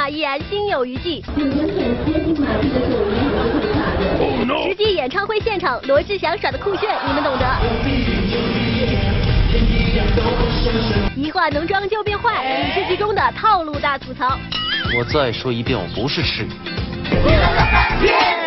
马依然心有余悸。实际演唱会现场，罗志祥耍的酷炫，你们懂得。一化浓妆就变坏，影视剧中的套路大吐槽。我再说一遍，我不是吃鱼。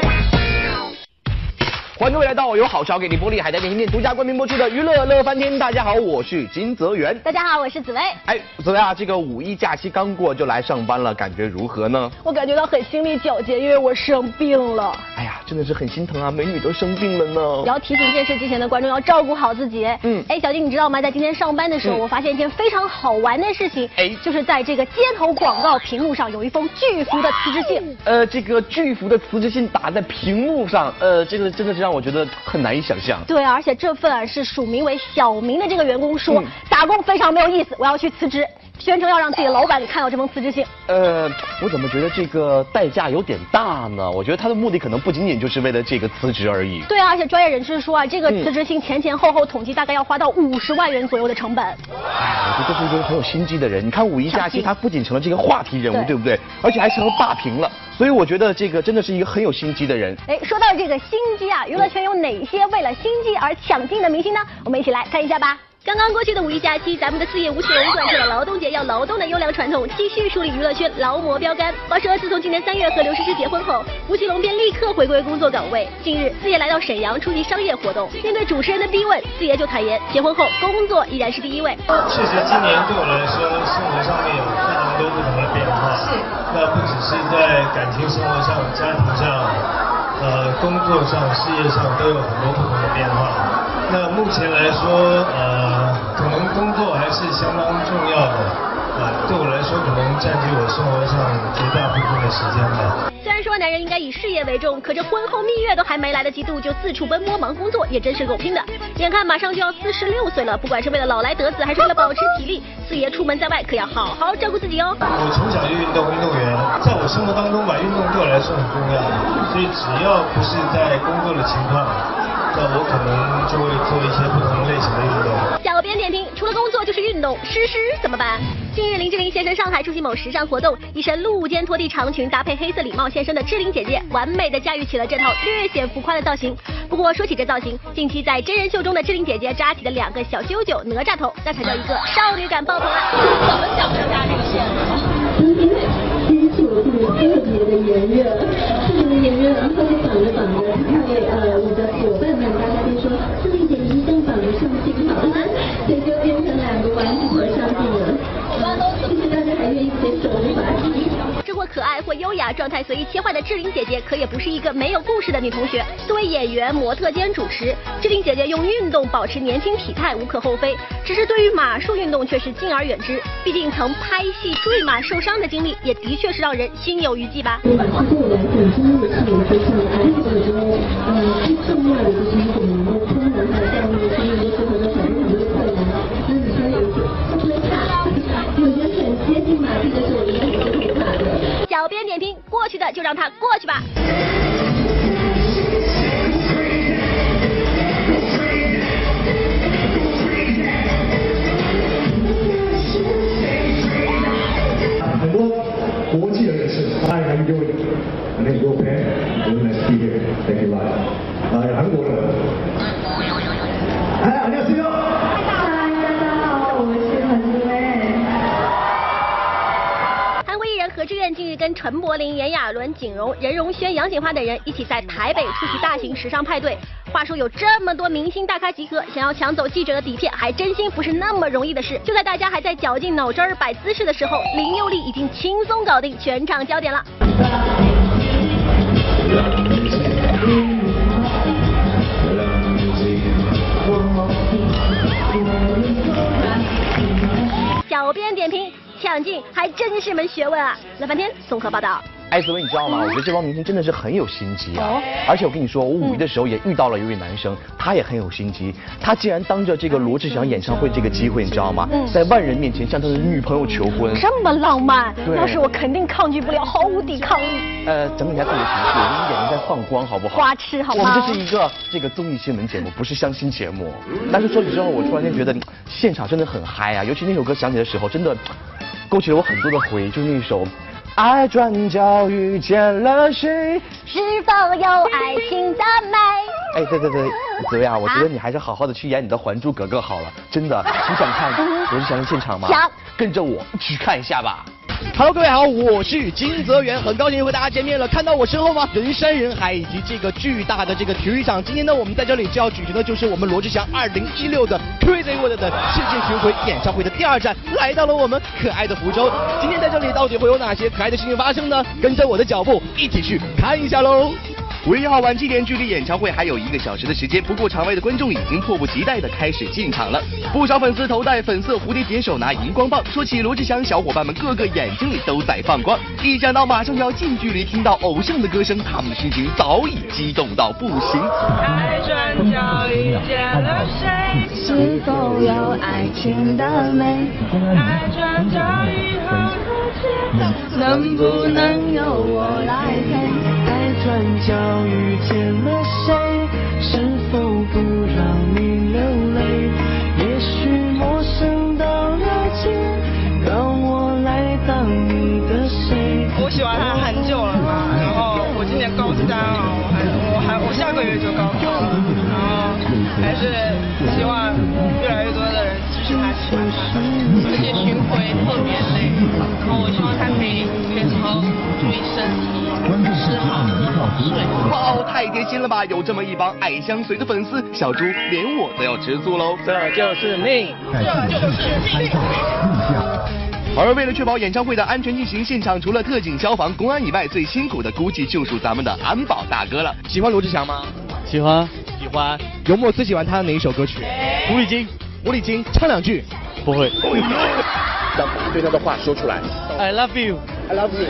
欢迎各位来到由好潮给你玻璃海苔点心店独家冠名播出的娱乐乐翻天。大家好，我是金泽源。大家好，我是紫薇。哎，紫薇啊，这个五一假期刚过就来上班了，感觉如何呢？我感觉到很心力交瘁，因为我生病了。哎呀，真的是很心疼啊，美女都生病了呢。要提醒电视机前的观众要照顾好自己。嗯哎，小金，你知道吗？在今天上班的时候，嗯我发现一件非常好玩的事情。哎就是在这个街头广告屏幕上有一封巨幅的辞职信。呃，这个巨幅的辞职信打在屏幕上，呃，这个真的是让我觉得很难以想象。对，而且这份啊是署名为小明的这个员工说，嗯打工非常没有意思，我要去辞职，宣称要让自己的老板给看到这封辞职信。呃，我怎么觉得这个代价有点大呢？我觉得他的目的可能不仅仅就是为了这个辞职而已。对啊，而且专业人士说啊，这个嗯辞职信前前后后统计大概要花到五十万元左右的成本。哎，我觉得这是一个很有心机的人。你看五一假期，他不仅成了这个话题人物，对对不对？而且还成了霸屏了。所以我觉得这个真的是一个很有心机的人。哎，说到这个心机啊，娱乐圈有哪些为了心机而抢镜的明星呢？我们一起来看一下吧。刚刚过去的五一假期，咱们的四叶吴奇隆贯彻了劳动节要劳动的优良传统，继续树立娱乐圈劳模标杆。话说，自从今年三月和刘诗诗结婚后，吴奇隆便立刻回归工作岗位。近日，四叶来到沈阳出席商业活动，面对主持人的逼问，四叶就坦言，结婚后工作依然是第一位。确实，今年对我来说，生活上面有非常多不同的变化。是。那不只是在感情生活上、家庭上、呃，工作上、事业上都有很多不同的变化。那目前来说，呃，可能工作还是相当重要的。啊、对我来说，可能占据我生活上绝大部分的时间吧。虽然说男人应该以事业为重，可这婚后蜜月都还没来得及度，就四处奔波忙工作，也真是够拼的。眼看马上就要四十六岁了，不管是为了老来得子，还是为了保持体力，四爷出门在外可要好好照顾自己哦。我从小就运动，运动员，在我生活当中吧，运动对我来说很重要，所以只要不是在工作的情况，那我可能就会做一些不同类型的运动。小编点评：除了工作就是运动，诗诗怎么办？近日，林志玲现身上海出席某时尚活动，一身露肩拖地长裙搭配黑色礼帽现身的志玲姐姐，完美的驾驭起了这套略显浮夸的造型。不过说起这造型，近期在真人秀中的志玲姐姐扎起的两个小揪揪哪吒头，那才叫一个少女感爆棚啊！怎么想的扎这个线？状态随意切换的志玲姐姐，可也不是一个没有故事的女同学。作为演员、模特兼主持，志玲姐姐用运动保持年轻体态无可厚非。只是对于马术运动却是敬而远之，毕竟曾拍戏坠马受伤的经历，也的确是让人心有余悸吧。让它跟陈柏霖、炎亚纶、景荣、任容萱、杨谨华等人一起在台北出席大型时尚派对。话说有这么多明星大咖集合，想要抢走记者的底片，还真心不是那么容易的事。就在大家还在绞尽脑汁儿摆姿势的时候，林佑利已经轻松搞定全场焦点了。小编点评：抢镜还真是门学问啊！乐半天综合报道。艾斯薇，你知道吗？我觉得这帮明星真的是很有心机啊！哦而且我跟你说，我五一的时候也遇到了一位男生，他也很有心机。他竟然当着这个罗志祥演唱会这个机会，你知道吗？嗯在万人面前向他的女朋友求婚。这么浪漫，对要是我肯定抗拒不了，毫无抵抗力。呃，整理一下自己的情绪，我们眼睛在放光，好不好？花痴好吗我们这是一个这个综艺新闻节目，不是相亲节目。但是说起之后，我突然间觉得现场真的很嗨啊！尤其那首歌响起的时候，真的勾起了我很多的回忆，就是那首。爱转角遇见了谁？是否有爱情的美？哎，对对对，泽雅，我觉得你还是好好的去演你的《还珠格格》好了，真的。你想看罗志祥的现场吗？想。跟着我去看一下吧。Hello，各位好，我是金泽源，很高兴又和大家见面了。看到我身后吗？人山人海以及这个巨大的这个体育场。今天呢，我们在这里就要举行的就是我们罗志祥2016的 Crazy World 的世界巡回演唱会的第二站，来到了我们可爱的福州。今天在这里到底会有哪些可爱的事情发生呢？跟着我的脚步一起去看一下喽。五月一号晚七点，距离演唱会还有一个小时的时间。不过场外的观众已经迫不及待的开始进场了，不少粉丝头戴粉色蝴蝶结，手拿荧光棒。说起罗志祥，小伙伴们个个眼睛里都在放光。一想到马上要近距离听到偶像的歌声，他们的心情早已激动到不行。爱转角遇见了谁？是否有爱情的美？爱转角以后，能不能由我来陪？转角。遇见了谁？是否不让你流泪？也许陌生到了解，让我来当你的谁？我喜欢他很久了嘛，然后我今年高三了，我还我还我下个月就高考了，然后还是希望的人支持他喜欢他。而且巡回特别累，然后我希望他可以可以好好注意身体。吃好睡好。哇，太贴心了吧！有这么一帮爱相随的粉丝，小猪连我都要吃醋喽。这就是命，这就是命。而为了确保演唱会的安全进行，现场除了特警、消防、公安以外，最辛苦的估计就属咱们的安保大哥了。喜欢罗志祥吗？喜欢，喜欢。有没有最喜欢他的哪一首歌曲？狐狸精，狐狸精，唱两句。不会。让对他的话说出来。I love you, I love you。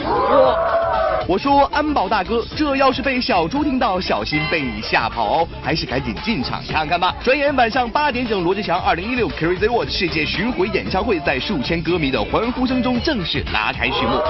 我说安保大哥，这要是被小猪听到，小心被你吓跑哦！还是赶紧进场看看吧。转眼晚上八点整，罗志祥二零一六 Crazy World 世界巡回演唱会在数千歌迷的欢呼声中正式拉开序幕。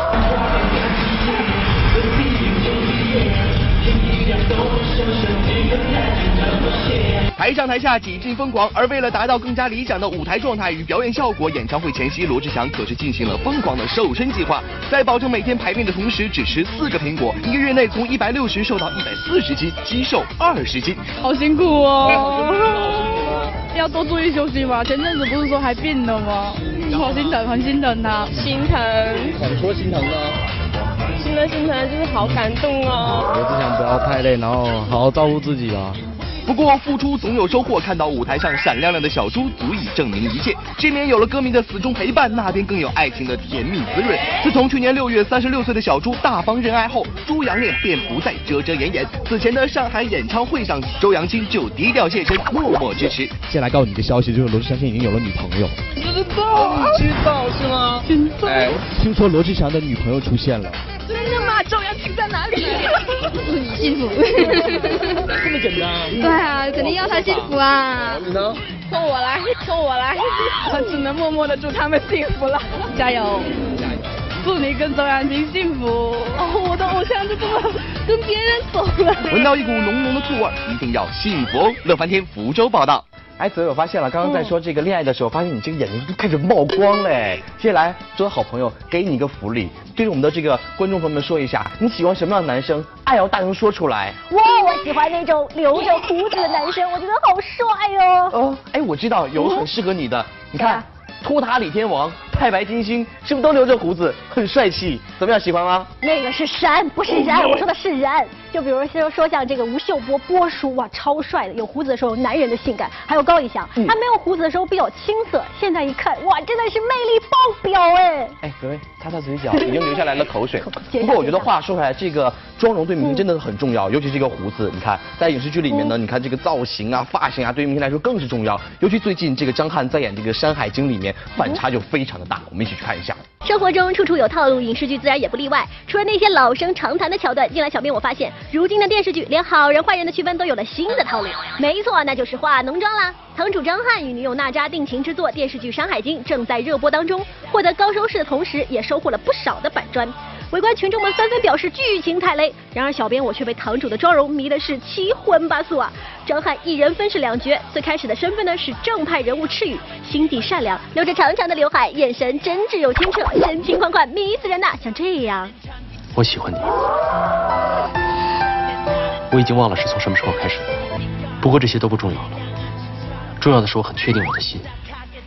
台上台下几近疯狂，而为了达到更加理想的舞台状态与表演效果，演唱会前夕，罗志祥可是进行了疯狂的瘦身计划，在保证每天排便的同时，只吃四个苹果，一个月内从一百六十瘦到一百四十斤，肌瘦二十斤，好辛苦哦！要多注意休息嘛，前阵子不是说还病了吗？好心疼，很心疼他，心疼。怎么说心疼呢？心疼心疼，就是好感动哦。罗志祥不要太累，然后好好照顾自己啊。不过付出总有收获，看到舞台上闪亮亮的小猪，足以证明一切。这边有了歌迷的死忠陪伴，那边更有爱情的甜蜜滋润。自从去年六月三十六岁的小猪大方认爱后，猪羊恋便不再遮遮掩掩。此前的上海演唱会上，周扬青就低调现身，默默支持。先来告诉你一个消息，就是罗志祥现在已经有了女朋友。知道？你知道是吗？哎，听说罗志祥的女朋友出现了。周扬青在哪里？祝你幸福。这么简单？对啊，肯定要他幸福啊。你呢？送我来，送我来。我只能默默的祝他们幸福了。加油！加油！祝你跟周扬青幸福。哦，我的偶像就这么跟别人走了。闻到一股浓浓的醋味，一定要幸福哦！乐翻天福州报道。哎，泽我发现了，刚刚在说这个恋爱的时候，发现你这个眼睛都开始冒光嘞。接下来，作为好朋友，给你一个福利，对着我们的这个观众朋友们说一下，你喜欢什么样的男生？爱要大声说出来。哇，我喜欢那种留着胡子的男生，我觉得好帅哦。哦，哎，我知道有很适合你的，你看，托塔李天王。太白金星是不是都留着胡子，很帅气？怎么样，喜欢吗？那个是山，不是人。我说的是人。就比如说说像这个吴秀波波叔，哇，超帅的。有胡子的时候，男人的性感。还有高以翔，他没有胡子的时候比较青涩，现在一看，哇，真的是魅力爆表哎。哎，各位，擦擦嘴角，已经流下来了口水。不过我觉得话说回来，这个妆容对明星真的很重要，尤其是这个胡子。你看，在影视剧里面呢，你看这个造型啊、发型啊，对于明星来说更是重要。尤其最近这个张翰在演这个《山海经》里面，反差就非常的大。我们一起去看一下。生活中处处有套路，影视剧自然也不例外。除了那些老生常谈的桥段，进来小编我发现，如今的电视剧连好人坏人的区分都有了新的套路。没错，那就是化浓妆啦。堂主张翰与女友娜扎定情之作电视剧《山海经》正在热播当中，获得高收视的同时，也收获了不少的板砖。围观群众们纷纷表示剧情太雷。然而小编我却被堂主的妆容迷的是七荤八素啊！张翰一人分饰两角，最开始的身份呢是正派人物赤羽，心地善良，留着长长的刘海，眼神真挚又清澈，深情款款，迷死人呐！像这样，我喜欢你，我已经忘了是从什么时候开始的，不过这些都不重要了，重要的是我很确定我的心。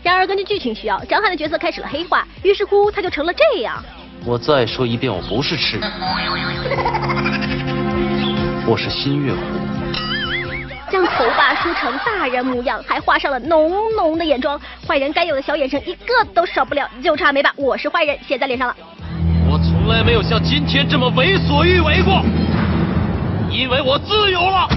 然而，根据剧情需要，张翰的角色开始了黑化，于是乎他就成了这样。我再说一遍，我不是赤羽，我是新月湖。将头发梳成大人模样，还画上了浓浓的眼妆，坏人该有的小眼神一个都少不了，就差没把我是坏人写在脸上了。我从来没有像今天这么为所欲为过，因为我自由了。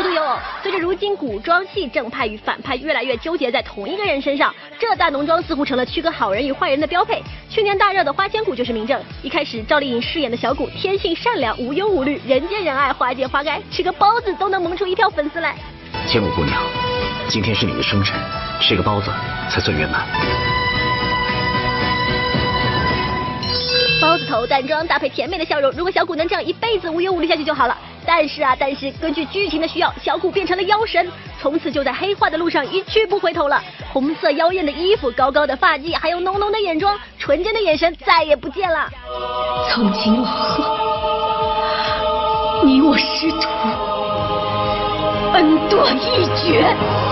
无独有偶，随着如今古装戏正派与反派越来越纠结在同一个人身上，这大浓妆似乎成了区隔好人与坏人的标配。去年大热的《花千骨》就是明证。一开始赵丽颖饰演的小骨天性善良、无忧无虑、人见人爱、花见花开，吃个包子都能萌出一票粉丝来。千骨姑娘，今天是你的生辰，吃个包子才算圆满。包子头淡妆搭配甜美的笑容，如果小骨能这样一辈子无忧无虑下去就好了。但是啊，但是根据剧情的需要，小骨变成了妖神，从此就在黑化的路上一去不回头了。红色妖艳的衣服，高高的发髻，还有浓浓的眼妆，纯真的眼神再也不见了。从今往后，你我师徒恩断义绝。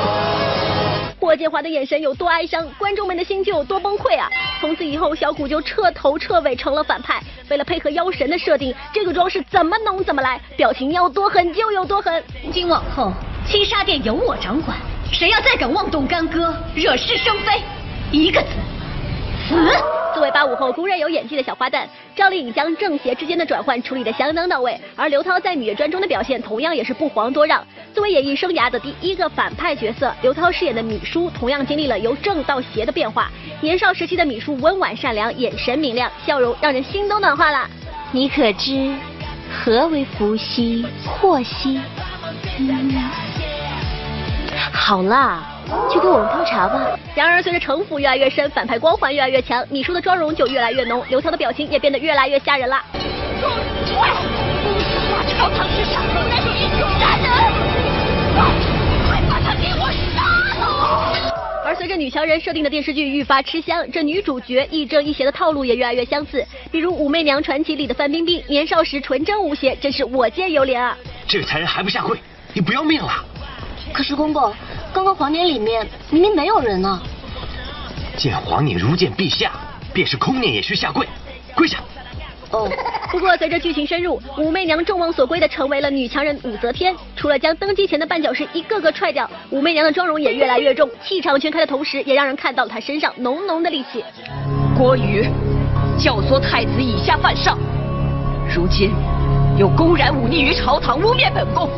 霍建华的眼神有多哀伤，观众们的心就有多崩溃啊！从此以后，小骨就彻头彻尾成了反派。为了配合妖神的设定，这个妆是怎么浓怎么来，表情要多狠就有多狠。从今往后，七杀殿由我掌管，谁要再敢妄动干戈，惹是生非，一个字，死！作为八五后公认有演技的小花旦，赵丽颖将正邪之间的转换处理得相当到位，而刘涛在《芈月传》中的表现同样也是不遑多让。作为演艺生涯的第一个反派角色，刘涛饰演的芈姝同样经历了由正到邪的变化。年少时期的芈姝温婉善良，眼神明亮，笑容让人心都暖化了。你可知何为伏羲、祸兮？好啦。去给我们泡茶吧。然而，随着城府越来越深，反派光环越来越强，米叔的妆容就越来越浓，刘涛的表情也变得越来越吓人了。朝堂之上，人！快把他给我杀了！而随着女强人设定的电视剧愈发吃香，这女主角亦正亦邪的套路也越来越相似。比如《武媚娘传奇》里的范冰冰，年少时纯真无邪，真是我见犹怜啊！这个才人还不下跪，你不要命了？可是公公。刚刚皇殿里面明明没有人呢。见皇爷如见陛下，便是空念也需下跪，跪下。哦。不过随着剧情深入，武媚娘众望所归的成为了女强人武则天。除了将登基前的绊脚石一个个踹掉，武媚娘的妆容也越来越重，气场全开的同时，也让人看到了她身上浓浓的戾气。郭瑜教唆太子以下犯上，如今又公然忤逆于朝堂，污蔑本宫，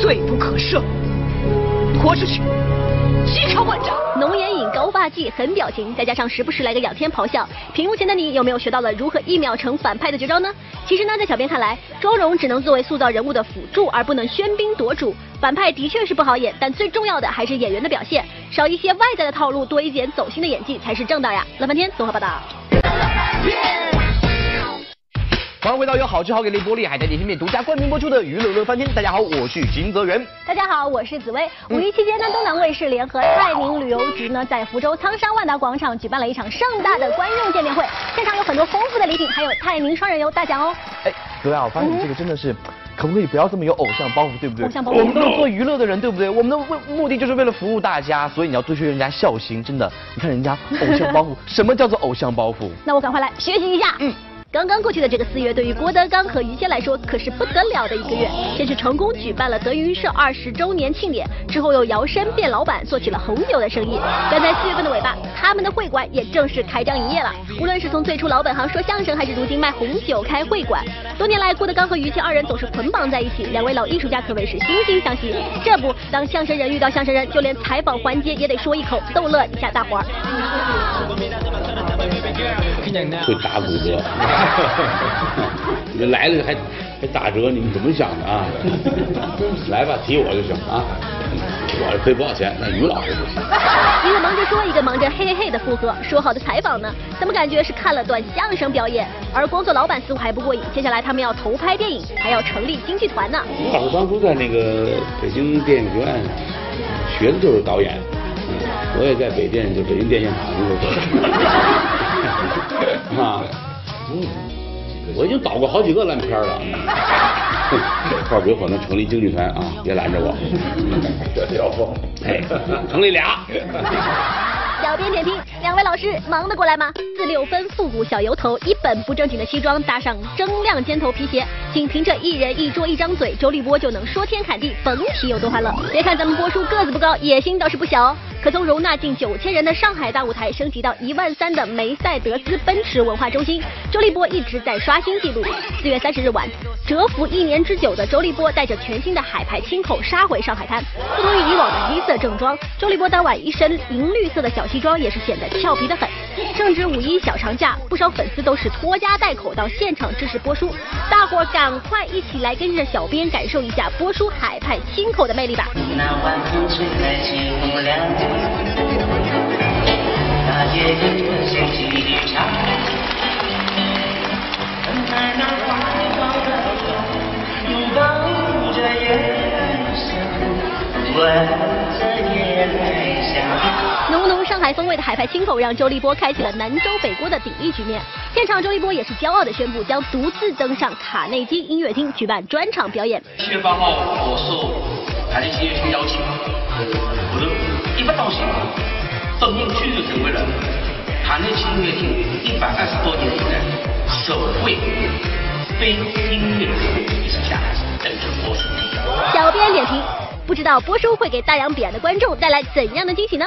罪不可赦。拖出去，即刻万丈！浓眼影、高发髻、狠表情，再加上时不时来个仰天咆哮，屏幕前的你有没有学到了如何一秒成反派的绝招呢？其实呢，在小编看来，妆容只能作为塑造人物的辅助，而不能喧宾夺主。反派的确是不好演，但最重要的还是演员的表现，少一些外在的套路，多一点走心的演技才是正道呀！老半天综合报道。欢迎回到由好吃好给力玻璃海苔点心面独家冠名播出的娱乐乐翻天。大家好，我是金泽源。大家好，我是紫薇。五一期间呢，东南卫视联合泰宁旅游局呢，在福州仓山万达广场举办了一场盛大的观众见面会，现场有很多丰富的礼品，还有泰宁双人游大奖哦。哎，紫薇啊，我发现你这个真的是，可不可以不要这么有偶像包袱，对不对？偶像包袱。我们都是做娱乐的人，对不对？我们的目目的就是为了服务大家，所以你要多学人家孝心，真的。你看人家偶像包袱，什么叫做偶像包袱？那我赶快来学习一下。嗯。刚刚过去的这个四月，对于郭德纲和于谦来说可是不得了的一个月。先是成功举办了德云社二十周年庆典，之后又摇身变老板，做起了红酒的生意。赶在四月份的尾巴，他们的会馆也正式开张营业了。无论是从最初老本行说相声，还是如今卖红酒开会馆，多年来郭德纲和于谦二人总是捆绑在一起，两位老艺术家可谓是惺惺相惜。这不，当相声人遇到相声人，就连采访环节也得说一口逗乐一下大伙儿。会打骨折。你来了还还打折，你们怎么想的啊？来吧，提我就行啊。我赔不少钱，那于老师不行。一个忙着说，一个忙着嘿嘿嘿的附和。说好的采访呢？怎么感觉是看了段相声表演？而工作老板似乎还不过瘾，接下来他们要投拍电影，还要成立京剧团呢。于老师当初在那个北京电影学院学的就是导演，我也在北电就北京电影厂工作过。啊，嗯，我已经导过好几个烂片了。后边有可能成立京剧团啊，别拦着我。要不，哎，成立俩。小编点评：两位老师忙得过来吗？四六分复古小油头，一本不正经的西装，搭上铮亮尖头皮鞋，仅凭着一人一桌一张嘴，周立波就能说天砍地，甭提有多欢乐。别看咱们波叔个子不高，野心倒是不小。可从容纳近九千人的上海大舞台升级到一万三的梅赛德斯奔驰文化中心，周立波一直在刷新纪录。四月三十日晚，蛰伏一年之久的周立波带着全新的海派清口杀回上海滩。不同于以往的黑色正装，周立波当晚一身银绿色的小西装也是显得俏皮的很。正值五一小长假，不少粉丝都是拖家带口到现场支持波叔，大伙赶快一起来跟着小编感受一下波叔海派清口的魅力吧。海风味的海派清口，让周立波开启了南州北郭的鼎立局面。现场，周立波也是骄傲的宣布，将独自登上卡内基音乐厅举办专场表演。七月八号，我受卡内基音乐厅邀请，我的一不高兴，本人居然成为了卡内基音乐厅一百二十多年以来首位非音乐艺术家登场播出。小编点评。不知道波叔会给大洋彼岸的观众带来怎样的惊喜呢？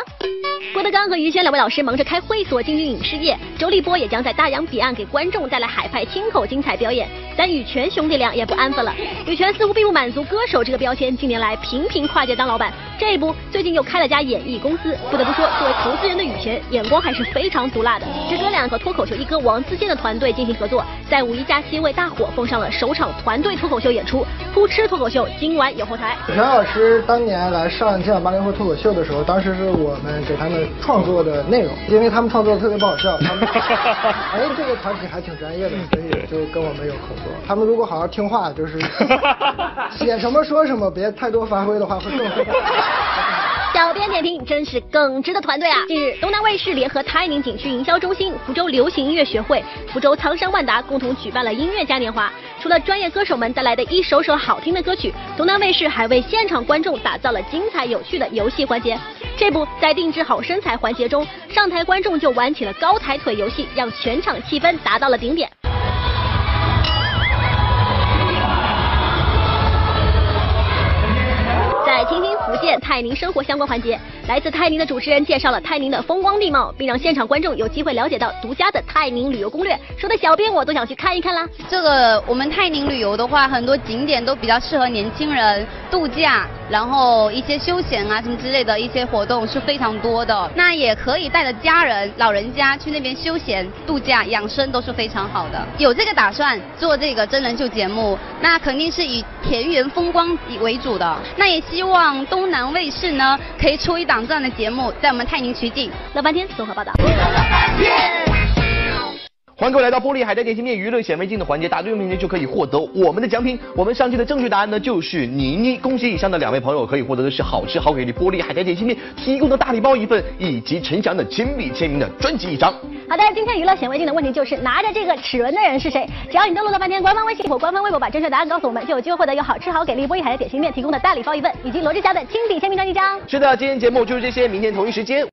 郭德纲和于谦两位老师忙着开会所进军影视业，周立波也将在大洋彼岸给观众带来海派清口精彩表演。但羽泉兄弟俩也不安分了，羽泉似乎并不满足歌手这个标签，近年来频频跨界当老板。这一不，最近又开了家演艺公司。不得不说，作为投资人的羽泉，眼光还是非常毒辣的。这哥俩和脱口秀一哥王自健的团队进行合作，在五一假期为大伙奉上了首场团队脱口秀演出。扑哧脱口秀今晚有后台。羽泉老师当年来上《今晚八零后脱口秀》的时候，当时是我们给他们创作的内容，因为他们创作的特别不好笑，他们哎这个团体还挺专业的，所以就跟我们有合作。他们如果好好听话，就是 写什么说什么，别太多发挥的话，会更好。小编点评：真是耿直的团队啊！近日，东南卫视联合泰宁景区营销中心、福州流行音乐学会、福州苍山万达共同举办了音乐嘉年华。除了专业歌手们带来的一首首好听的歌曲，东南卫视还为现场观众打造了精彩有趣的游戏环节。这不在定制好身材环节中，上台观众就玩起了高抬腿游戏，让全场气氛达到了顶点。泰宁生活相关环节，来自泰宁的主持人介绍了泰宁的风光地貌，并让现场观众有机会了解到独家的泰宁旅游攻略，说的小编我都想去看一看啦。这个我们泰宁旅游的话，很多景点都比较适合年轻人度假，然后一些休闲啊什么之类的一些活动是非常多的。那也可以带着家人、老人家去那边休闲度假、养生都是非常好的。有这个打算做这个真人秀节目，那肯定是以田园风光为主的。那也希希望东南卫视呢可以出一档这样的节目，在我们泰宁取景。乐半天综合报道。欢迎各位来到玻璃海苔点心面娱乐显微镜的环节，答对问题就可以获得我们的奖品。我们上期的正确答案呢就是妮妮，恭喜以上的两位朋友可以获得的是好吃好给力玻璃海苔点心面提供的大礼包一份，以及陈翔的亲笔签名的专辑一张。好的，今天娱乐显微镜的问题就是拿着这个齿轮的人是谁？只要你登录了半天官方微信或官方微博，把正确答案告诉我们，就有机会获得由好吃好给力玻璃海苔点心面提供的大礼包一份，以及罗志祥的亲笔签名专辑一张。是的，今天节目就是这些，明天同一时间。